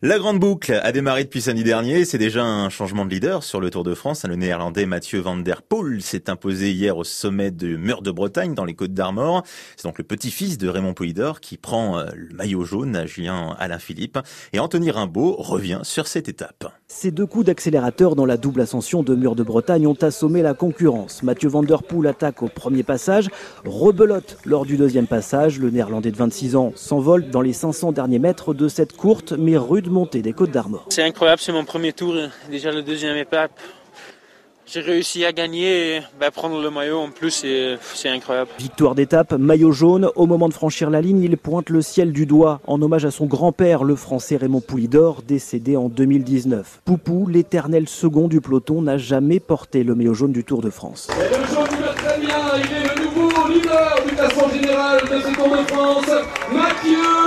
La grande boucle a démarré depuis samedi dernier. C'est déjà un changement de leader sur le Tour de France. Le néerlandais Mathieu van der Poel s'est imposé hier au sommet du mur de Bretagne dans les Côtes d'Armor. C'est donc le petit-fils de Raymond Poulidor qui prend euh, le maillot jaune à Julien Alain Philippe. Et Anthony Rimbaud revient sur cette étape. Ces deux coups d'accélérateur dans la double ascension de mur de Bretagne ont assommé la concurrence. Mathieu van der Poel attaque au premier passage, rebelote lors du deuxième passage. Le néerlandais de 26 ans s'envole dans les 500 derniers mètres de cette courte mais rude montée des Côtes d'Armor. C'est incroyable, c'est mon premier tour, déjà le deuxième étape. J'ai réussi à gagner et bah, prendre le maillot en plus, c'est incroyable. Victoire d'étape, maillot jaune. Au moment de franchir la ligne, il pointe le ciel du doigt en hommage à son grand-père, le français Raymond Poulidor, décédé en 2019. Poupou, l'éternel second du peloton, n'a jamais porté le maillot jaune du Tour de France. Et le jaune très bien, il est le nouveau leader du classement général de ce Tour de France, Mathieu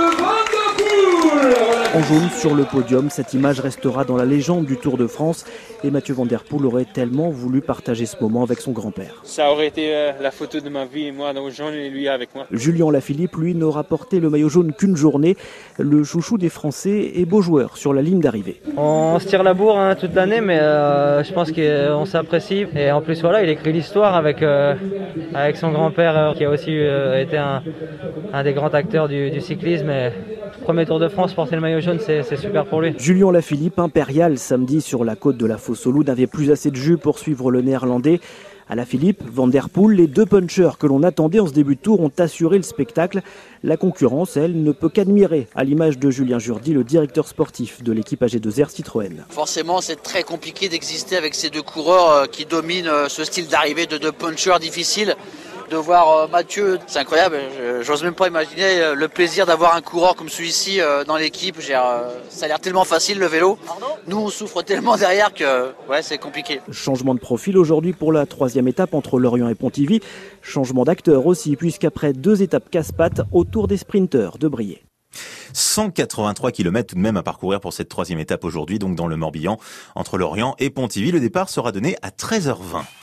en jaune sur le podium, cette image restera dans la légende du Tour de France et Mathieu Van Der Poel aurait tellement voulu partager ce moment avec son grand-père. Ça aurait été euh, la photo de ma vie, moi dans le jaune et lui avec moi. Julien Lafilippe, lui, n'aura porté le maillot jaune qu'une journée. Le chouchou des Français est beau joueur sur la ligne d'arrivée. On se tire la bourre hein, toute l'année, mais euh, je pense qu'on s'apprécie. Et en plus, voilà, il écrit l'histoire avec, euh, avec son grand-père qui a aussi été un, des grands acteurs du, du cyclisme. Et premier Tour de France, porter le maillot jaune, c'est super pour lui. Julien Lafilippe, impérial samedi sur la côte de la fosse au n'avait plus assez de jus pour suivre le néerlandais. À la Philippe, Van Der Poel, les deux punchers que l'on attendait en ce début de tour ont assuré le spectacle. La concurrence, elle, ne peut qu'admirer, à l'image de Julien Jourdi, le directeur sportif de l'équipe AG2R Citroën. Forcément, c'est très compliqué d'exister avec ces deux coureurs euh, qui dominent euh, ce style d'arrivée de deux punchers difficiles de voir euh, Mathieu, c'est incroyable. J'ose même pas imaginer euh, le plaisir d'avoir un coureur comme celui-ci euh, dans l'équipe. Ça a l'air tellement facile le vélo. Nous, on souffre tellement derrière que ouais, c'est compliqué. Changement de profil aujourd'hui pour la troisième étape entre Lorient et Pontivy. Changement d'acteur aussi, puisqu'après deux étapes casse-pattes, autour des sprinteurs de briller. 183 km tout de même à parcourir pour cette troisième étape aujourd'hui, donc dans le Morbihan, entre Lorient et Pontivy. Le départ sera donné à 13h20.